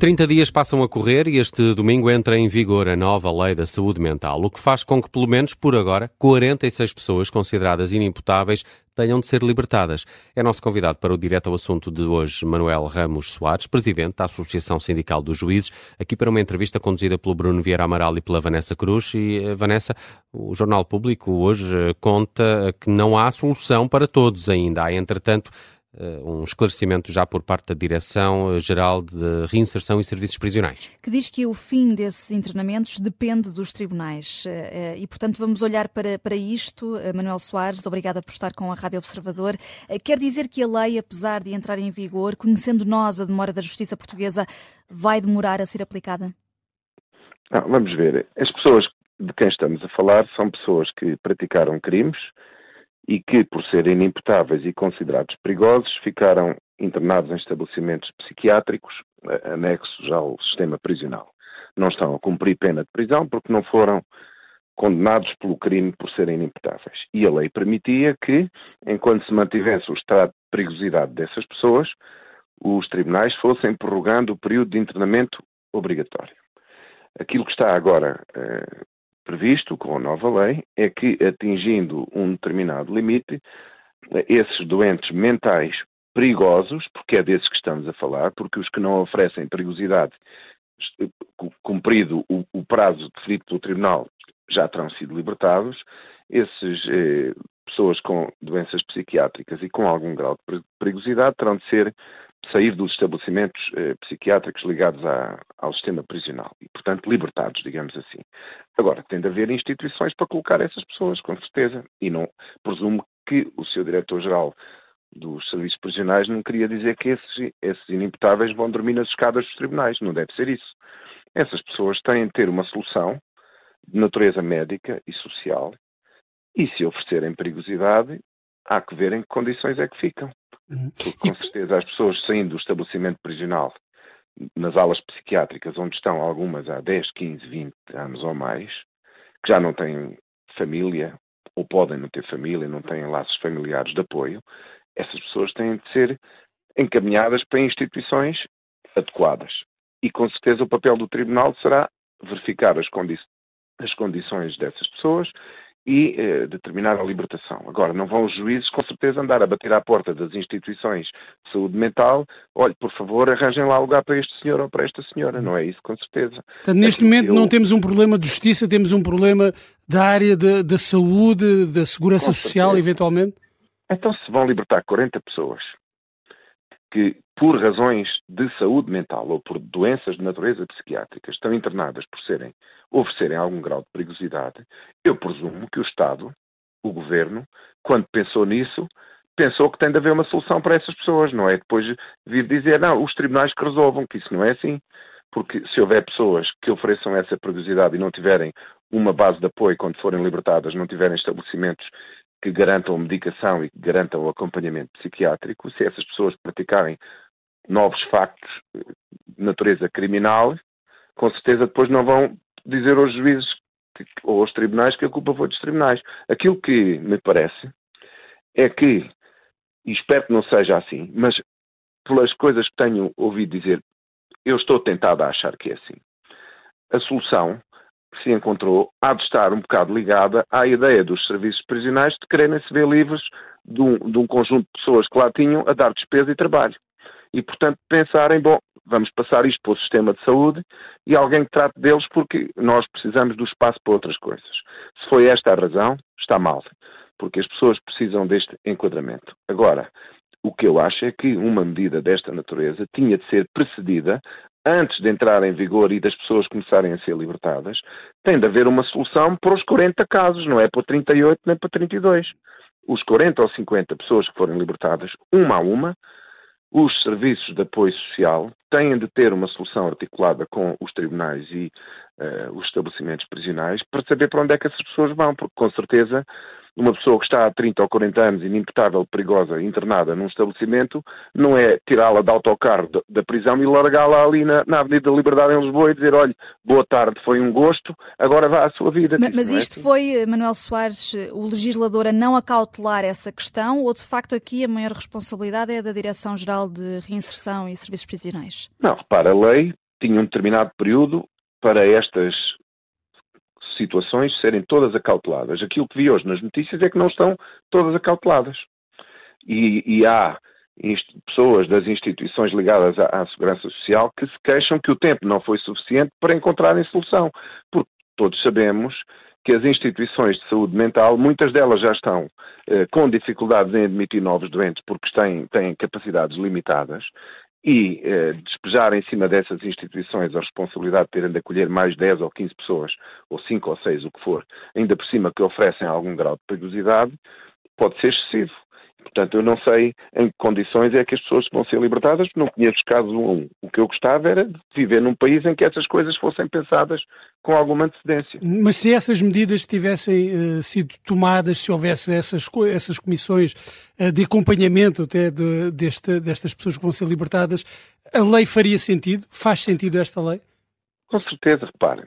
30 dias passam a correr e este domingo entra em vigor a nova Lei da Saúde Mental, o que faz com que, pelo menos por agora, 46 pessoas consideradas inimputáveis tenham de ser libertadas. É nosso convidado para o direto ao assunto de hoje, Manuel Ramos Soares, presidente da Associação Sindical dos Juízes, aqui para uma entrevista conduzida pelo Bruno Vieira Amaral e pela Vanessa Cruz. E, eh, Vanessa, o Jornal Público hoje eh, conta que não há solução para todos ainda. Há, entretanto, um esclarecimento já por parte da Direção-Geral de Reinserção e Serviços Prisionais. Que diz que o fim desses internamentos depende dos tribunais eh, e, portanto, vamos olhar para, para isto. Eh, Manuel Soares, obrigada por estar com a Rádio Observador. Quer dizer que a lei, apesar de entrar em vigor, conhecendo nós a demora da justiça portuguesa, vai demorar a ser aplicada? Não, vamos ver. As pessoas de quem estamos a falar são pessoas que praticaram crimes, e que, por serem inimputáveis e considerados perigosos, ficaram internados em estabelecimentos psiquiátricos anexos ao sistema prisional. Não estão a cumprir pena de prisão porque não foram condenados pelo crime por serem inimputáveis. E a lei permitia que, enquanto se mantivesse o estado de perigosidade dessas pessoas, os tribunais fossem prorrogando o período de internamento obrigatório. Aquilo que está agora eh, previsto com a nova lei é que, atingindo um determinado limite, esses doentes mentais perigosos, porque é desses que estamos a falar, porque os que não oferecem perigosidade, cumprido o, o prazo definido pelo Tribunal, já terão sido libertados, essas eh, pessoas com doenças psiquiátricas e com algum grau de perigosidade terão de ser sair dos estabelecimentos eh, psiquiátricos ligados à, ao sistema prisional e, portanto, libertados, digamos assim. Agora, tem de haver instituições para colocar essas pessoas, com certeza, e não presumo que o seu diretor-geral dos serviços prisionais não queria dizer que esses, esses inimputáveis vão dormir nas escadas dos tribunais, não deve ser isso. Essas pessoas têm de ter uma solução de natureza médica e social e se oferecerem perigosidade, há que ver em que condições é que ficam. Uhum. Porque, com certeza, as pessoas saindo do estabelecimento prisional nas alas psiquiátricas, onde estão algumas há 10, 15, 20 anos ou mais, que já não têm família, ou podem não ter família, não têm laços familiares de apoio, essas pessoas têm de ser encaminhadas para instituições adequadas. E com certeza o papel do tribunal será verificar as, condi as condições dessas pessoas e eh, determinar a libertação. Agora, não vão os juízes, com certeza, andar a bater à porta das instituições de saúde mental, olhe, por favor, arranjem lá lugar para este senhor ou para esta senhora. Não é isso, com certeza. Portanto, neste momento eu... não temos um problema de justiça, temos um problema da área da saúde, da segurança social, eventualmente? Então, se vão libertar 40 pessoas que, por razões de saúde mental ou por doenças de natureza psiquiátrica, estão internadas por serem, oferecerem algum grau de perigosidade, eu presumo que o Estado, o Governo, quando pensou nisso, pensou que tem de haver uma solução para essas pessoas, não é depois vir dizer, não, os tribunais que resolvam, que isso não é assim. Porque se houver pessoas que ofereçam essa perigosidade e não tiverem uma base de apoio quando forem libertadas, não tiverem estabelecimentos que garantam medicação e que garantam acompanhamento psiquiátrico, se essas pessoas praticarem novos factos de natureza criminal, com certeza depois não vão dizer aos juízes ou aos tribunais que a culpa foi dos tribunais. Aquilo que me parece é que, e espero que não seja assim, mas pelas coisas que tenho ouvido dizer, eu estou tentado a achar que é assim. A solução que se encontrou há de estar um bocado ligada à ideia dos serviços prisionais de quererem se ver livres de um, de um conjunto de pessoas que lá tinham a dar despesa e trabalho. E, portanto, pensarem, bom, vamos passar isto para o sistema de saúde e alguém que trate deles porque nós precisamos do espaço para outras coisas. Se foi esta a razão, está mal, porque as pessoas precisam deste enquadramento. Agora, o que eu acho é que uma medida desta natureza tinha de ser precedida antes de entrar em vigor e das pessoas começarem a ser libertadas, tem de haver uma solução para os 40 casos, não é para 38 nem para 32. Os 40 ou 50 pessoas que forem libertadas, uma a uma, os serviços de apoio social têm de ter uma solução articulada com os tribunais e uh, os estabelecimentos prisionais para saber para onde é que essas pessoas vão, porque com certeza uma pessoa que está há 30 ou 40 anos inimputável, perigosa, internada num estabelecimento, não é tirá-la de autocarro da prisão e largá-la ali na, na, Avenida da Liberdade em Lisboa e dizer, olha, boa tarde, foi um gosto, agora vá à sua vida. Mas, mas é isto é assim. foi, eh, Manuel Soares, o legislador a não acautelar essa questão ou de facto aqui a maior responsabilidade é da Direção-Geral de Reinserção e Serviços Prisionais? Não, repara, a lei tinha um determinado período para estas situações serem todas acauteladas. Aquilo que vi hoje nas notícias é que não estão todas acauteladas. E, e há pessoas das instituições ligadas à, à, segurança social que se queixam que o tempo não foi suficiente para encontrarem solução. Porque todos sabemos que as instituições de saúde mental, muitas delas já estão eh, com dificuldades em admitir novos doentes porque têm, têm capacidades limitadas e eh, despejar em cima dessas instituições a responsabilidade de terem de acolher mais 10 ou 15 pessoas, ou 5 ou 6, o que for, ainda por cima que oferecem algum grau de perigosidade, pode ser excessivo. Portanto, eu não sei em que condições é que as pessoas vão ser libertadas, porque não conheço casos um um. O que eu gostava era de viver num país em que essas coisas fossem pensadas com alguma antecedência. Mas se essas medidas tivessem uh, sido tomadas, se houvesse essas, essas comissões uh, de acompanhamento até de, destas pessoas que vão ser libertadas, a lei faria sentido? Faz sentido esta lei? Com certeza, reparem.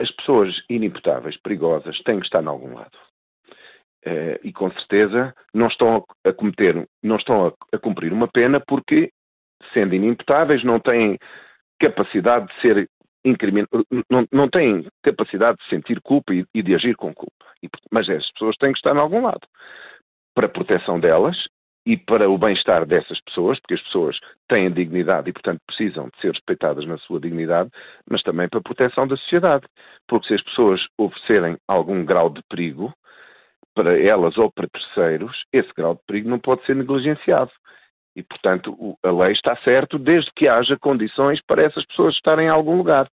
As pessoas inimputáveis, perigosas, têm que estar em algum lado. Uh, e com certeza não estão a cometer, não estão a, a, cumprir uma pena porque, sendo inimputáveis, não têm capacidade de ser incrimin... não, não têm capacidade de sentir culpa e, e de agir com culpa. E, mas essas pessoas têm que estar em algum lado. Para a proteção delas e para o bem-estar dessas pessoas, porque as pessoas têm dignidade e, portanto, precisam de ser respeitadas na sua dignidade, mas também para a proteção da sociedade. Porque se as pessoas oferecerem algum grau de perigo, para elas ou para terceiros, esse grau de perigo não pode ser negligenciado. E, portanto, a lei está certo desde que haja condições para essas pessoas estarem em algum lugar.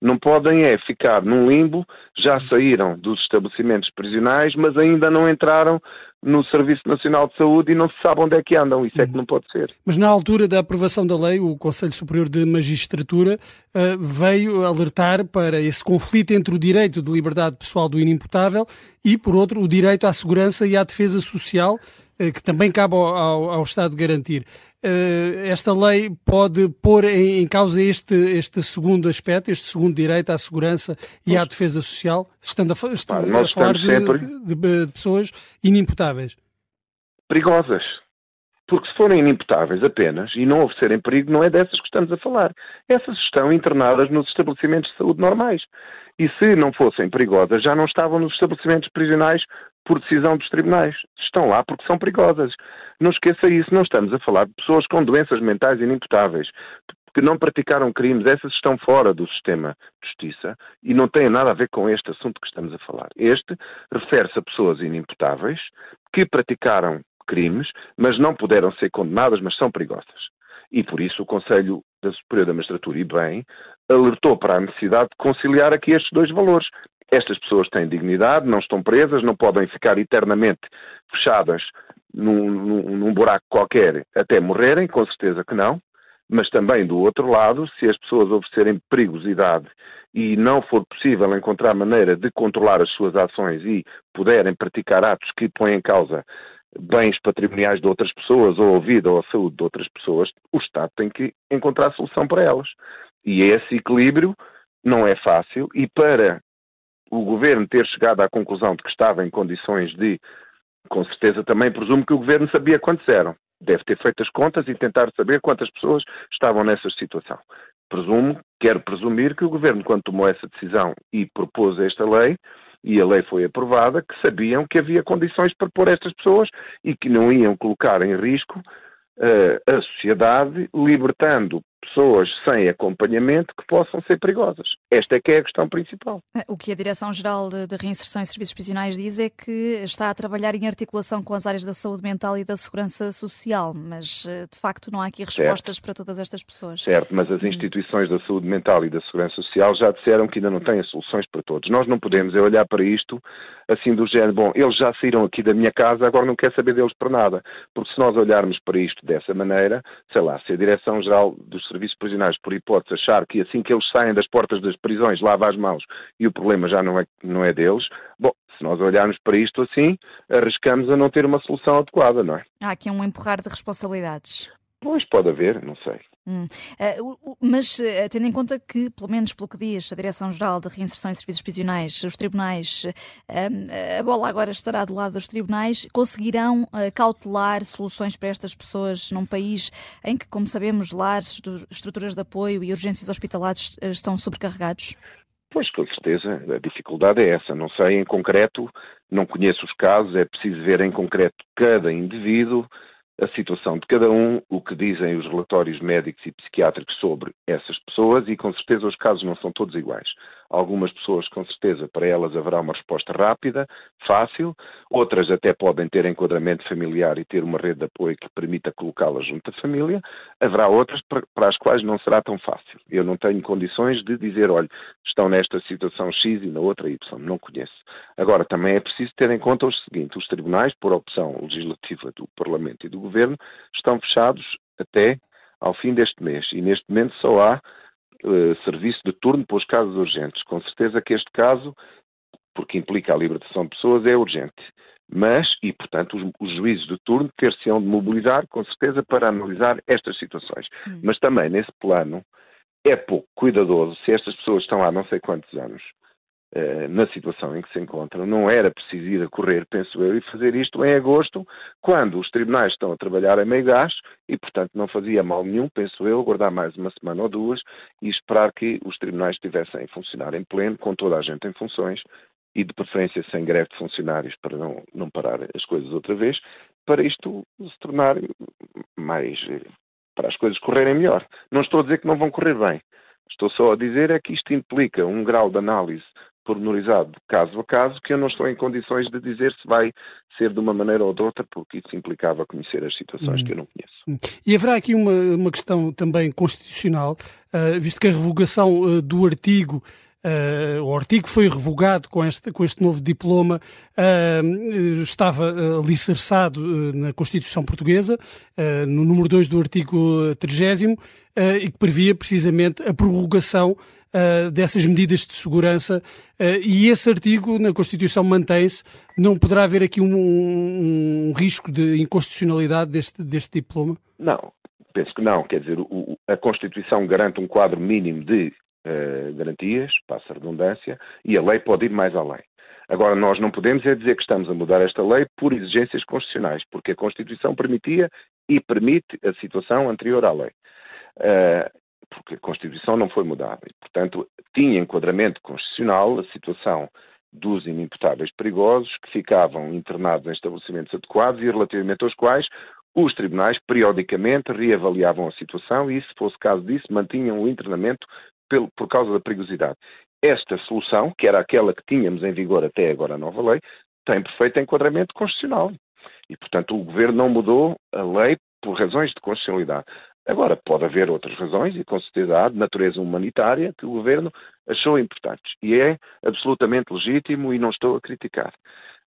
Não podem é ficar num limbo, já saíram dos estabelecimentos prisionais, mas ainda não entraram no Serviço Nacional de Saúde e não se sabe onde é que andam. Isso é que não pode ser. Mas na altura da aprovação da lei, o Conselho Superior de Magistratura uh, veio alertar para esse conflito entre o direito de liberdade pessoal do inimputável e, por outro, o direito à segurança e à defesa social que também cabe ao, ao, ao Estado garantir. Uh, esta lei pode pôr em, em, causa este, este segundo aspecto, este segundo direito à segurança e à defesa social, estando a, estando a falar de, de, de, pessoas inimputáveis. Perigosas. Porque se forem inimputáveis apenas e não oferecerem perigo, não é dessas que estamos a falar. Essas estão internadas nos estabelecimentos de saúde normais. E se não fossem perigosas, já não estavam nos estabelecimentos prisionais por decisão dos tribunais. Estão lá porque são perigosas. Não esqueça isso, não estamos a falar de pessoas com doenças mentais inimputáveis, que não praticaram crimes, essas estão fora do sistema de justiça e não têm nada a ver com este assunto que estamos a falar. Este refere-se a pessoas inimputáveis que praticaram crimes, mas não puderam ser condenadas, mas são perigosas. E por isso o Conselho da Superior da Magistratura, e bem, alertou para a necessidade de conciliar aqui estes dois valores. Estas pessoas têm dignidade, não estão presas, não podem ficar eternamente fechadas num, num, num buraco qualquer até morrerem, com certeza que não. Mas também, do outro lado, se as pessoas oferecerem perigosidade e não for possível encontrar maneira de controlar as suas ações e puderem praticar atos que põem em causa bens patrimoniais de outras pessoas ou a vida ou a saúde de outras pessoas, o Estado tem que encontrar solução para elas. E esse equilíbrio não é fácil e para o governo ter chegado à conclusão de que estava em condições de, com certeza também presumo que o governo sabia quantos eram. Deve ter feito as contas e tentar saber quantas pessoas estavam nessa situação. Presumo, quero presumir que o governo, quando tomou essa decisão e propôs esta lei, e a lei foi aprovada, que sabiam que havia condições para pôr estas pessoas e que não iam colocar em risco uh, a sociedade, libertando pessoas sem acompanhamento que possam ser perigosas. Esta é que é a questão principal. O que a Direção-Geral de Reinserção e Serviços Prisionais diz é que está a trabalhar em articulação com as áreas da saúde mental e da segurança social, mas eh, de facto não há aqui respostas certo. para todas estas pessoas. Certo, mas as hum. instituições da saúde mental e da segurança social já disseram que ainda não têm soluções para todos. Nós não podemos é olhar para isto assim do género, bom, eles já saíram aqui da minha casa, agora não quer saber deles para nada. Porque se nós olharmos para isto dessa maneira, sei lá, se a Direção-Geral dos serviços prisionais, por hipótese, achar que assim que eles saem das portas das prisões, lava as mãos e o problema já não é, não é deles, bom, se nós olharmos para isto assim, arriscamos a não ter uma solução adequada, não é? Há aqui um empurrar de responsabilidades. Pois pode haver, não sei. Hum. Uh, mas uh, tendo em conta que, pelo menos pelo que diz a Direção-Geral de Reinserção e Serviços Prisionais, os tribunais, uh, a bola agora estará do lado dos tribunais, conseguirão cautelar soluções para estas pessoas num país em que, como sabemos, lares, estruturas de apoio e urgências hospitalares estão sobrecarregados? Pois, com certeza, a dificuldade é essa. Não sei em concreto, não conheço os casos, é preciso ver em concreto cada indivíduo, a situação de cada um, o que dizem os relatórios médicos e psiquiátricos sobre essas pessoas e com certeza os casos não são todos iguais. Algumas pessoas, com certeza, para elas haverá uma resposta rápida, fácil, outras até podem ter enquadramento familiar e ter uma rede de apoio que permita colocá-las junto à família, haverá outras para as quais não será tão fácil. Eu não tenho condições de dizer, olha, estão nesta situação X e na outra Y, não conheço. Agora, também é preciso ter em conta o seguinte: os tribunais, por opção legislativa do Parlamento e do Governo, estão fechados até ao fim deste mês. E neste momento só há uh, serviço de turno para os casos urgentes. Com certeza que este caso, porque implica a libertação de pessoas, é urgente. Mas, e portanto, os, os juízes de turno ter-se-ão de mobilizar, com certeza, para analisar estas situações. Hum. Mas também, nesse plano, é pouco cuidadoso se estas pessoas estão há não sei quantos anos na situação em que se encontram. Não era preciso ir a correr, penso eu, e fazer isto em agosto, quando os tribunais estão a trabalhar a meio gás e, portanto, não fazia mal nenhum, penso eu, aguardar mais uma semana ou duas e esperar que os tribunais estivessem a funcionar em pleno, com toda a gente em funções e de preferência sem greve de funcionários para não, não parar as coisas outra vez, para isto se tornar mais para as coisas correrem melhor. Não estou a dizer que não vão correr bem. Estou só a dizer é que isto implica um grau de análise pormenorizado caso a caso que eu não estou em condições de dizer se vai ser de uma maneira ou de outra, porque isso implicava conhecer as situações hum. que eu não conheço. Hum. E haverá aqui uma, uma questão também constitucional, uh, visto que a revogação uh, do artigo Uh, o artigo foi revogado com este, com este novo diploma, uh, estava uh, alicerçado na Constituição Portuguesa, no número 2 do artigo 30, e que previa precisamente a prorrogação dessas medidas de segurança, e esse artigo na Constituição mantém-se. Não poderá haver aqui um, um, um, risco de inconstitucionalidade deste, deste diploma? Não, penso que não. Quer dizer, o, a Constituição garante um quadro mínimo de uh, garantias, passa a redundância, e a lei pode ir mais além. Agora, nós não podemos é dizer que estamos a mudar esta lei por exigências constitucionais, porque a Constituição permitia e permite a situação anterior à lei. Uh, porque a Constituição não foi mudada. E, portanto, tinha enquadramento constitucional a situação dos inimputáveis perigosos que ficavam internados em estabelecimentos adequados e relativamente aos quais os tribunais periodicamente reavaliavam a situação e, se fosse caso disso, mantinham o internamento pelo, por causa da perigosidade. Esta solução, que era aquela que tínhamos em vigor até agora a nova lei, tem perfeito enquadramento constitucional. E, portanto, o Governo não mudou a lei por razões de constitucionalidade. Agora, pode haver outras razões, e com certeza há, de natureza humanitária, que o Governo achou importantes. E é absolutamente legítimo e não estou a criticar.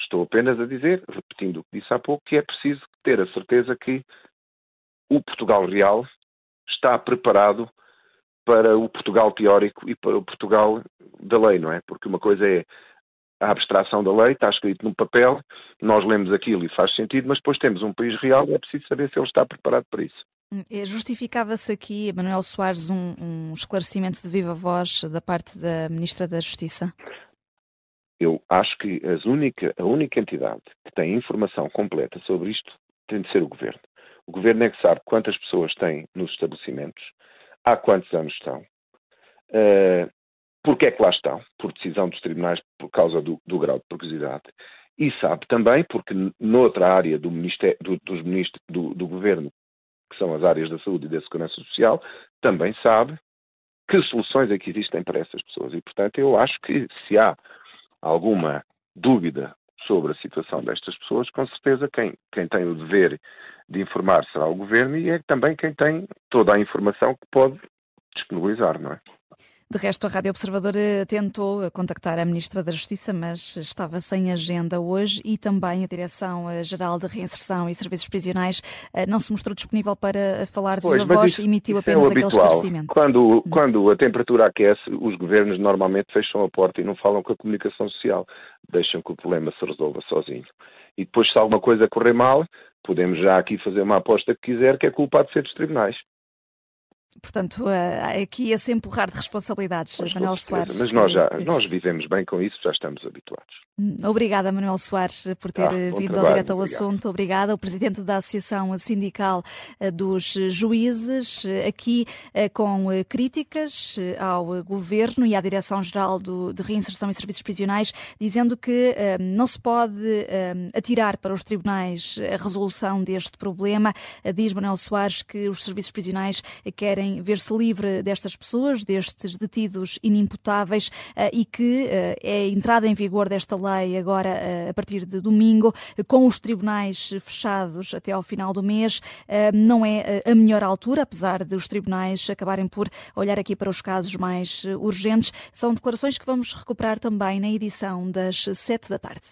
Estou apenas a dizer, repetindo o que disse há pouco, que é preciso ter a certeza que o Portugal real está preparado para o Portugal teórico e para o Portugal da lei, não é? Porque uma coisa é a abstração da lei, está escrito num papel, nós lemos aquilo e faz sentido, mas depois temos um país real e é preciso saber se ele está preparado para isso. Eh, justificava-se aqui, Manuel Soares, um, um, esclarecimento de viva voz da parte da Ministra da Justiça? Eu acho que única, a única entidade que tem informação completa sobre isto tem de ser o Governo. O Governo é que sabe quantas pessoas tem nos estabelecimentos, há quantos anos estão, uh, porque é que lá estão, por decisão dos tribunais, por causa do, do grau de perigosidade, e sabe também, porque noutra área do, do, dos ministros, do, do governo, que são as áreas da saúde e da segurança social, também sabe que soluções é que existem para essas pessoas. E, portanto, eu acho que se há alguma dúvida sobre a situação destas pessoas, com certeza quem, quem tem o dever de informar será o governo e é também quem tem toda a informação que pode disponibilizar, não é? De resto, a Rádio Observador eh, tentou contactar a Ministra da Justiça, mas estava sem agenda hoje e também a Direção-Geral de Reinserção e Serviços Prisionais eh, não se mostrou disponível para falar de pois, viva voz, emitiu é apenas é aquele esclarecimento. Quando, hum. quando a temperatura aquece, os governos normalmente fecham a porta e não falam com a comunicação social, deixam que o problema se resolva sozinho. E depois, se alguma coisa correr mal, podemos já aqui fazer uma aposta que quiser, que é culpado de ser dos tribunais. Portanto, aqui é se empurrar de responsabilidades, Mas, Manuel Soares. Mas nós, já, nós vivemos bem com isso, já estamos habituados. Hum, obrigada, Manuel Soares, por ter ah, vindo ao direto ao assunto. Obrigada. O presidente da Associação Sindical dos Juízes, aqui com críticas ao governo e à Direção-Geral de Reinserção e Serviços Prisionais, dizendo que não se pode atirar para os tribunais a resolução deste problema. Diz Manuel Soares que os serviços prisionais querem ver-se livre destas pessoas, destes detidos inimputáveis eh, e que eh, é entrada em vigor desta lei agora eh, a partir de domingo, com os tribunais fechados até ao final do mês, não é a melhor altura, apesar de os tribunais acabarem por olhar aqui para os casos mais urgentes. São declarações que vamos recuperar também na edição das sete da tarde.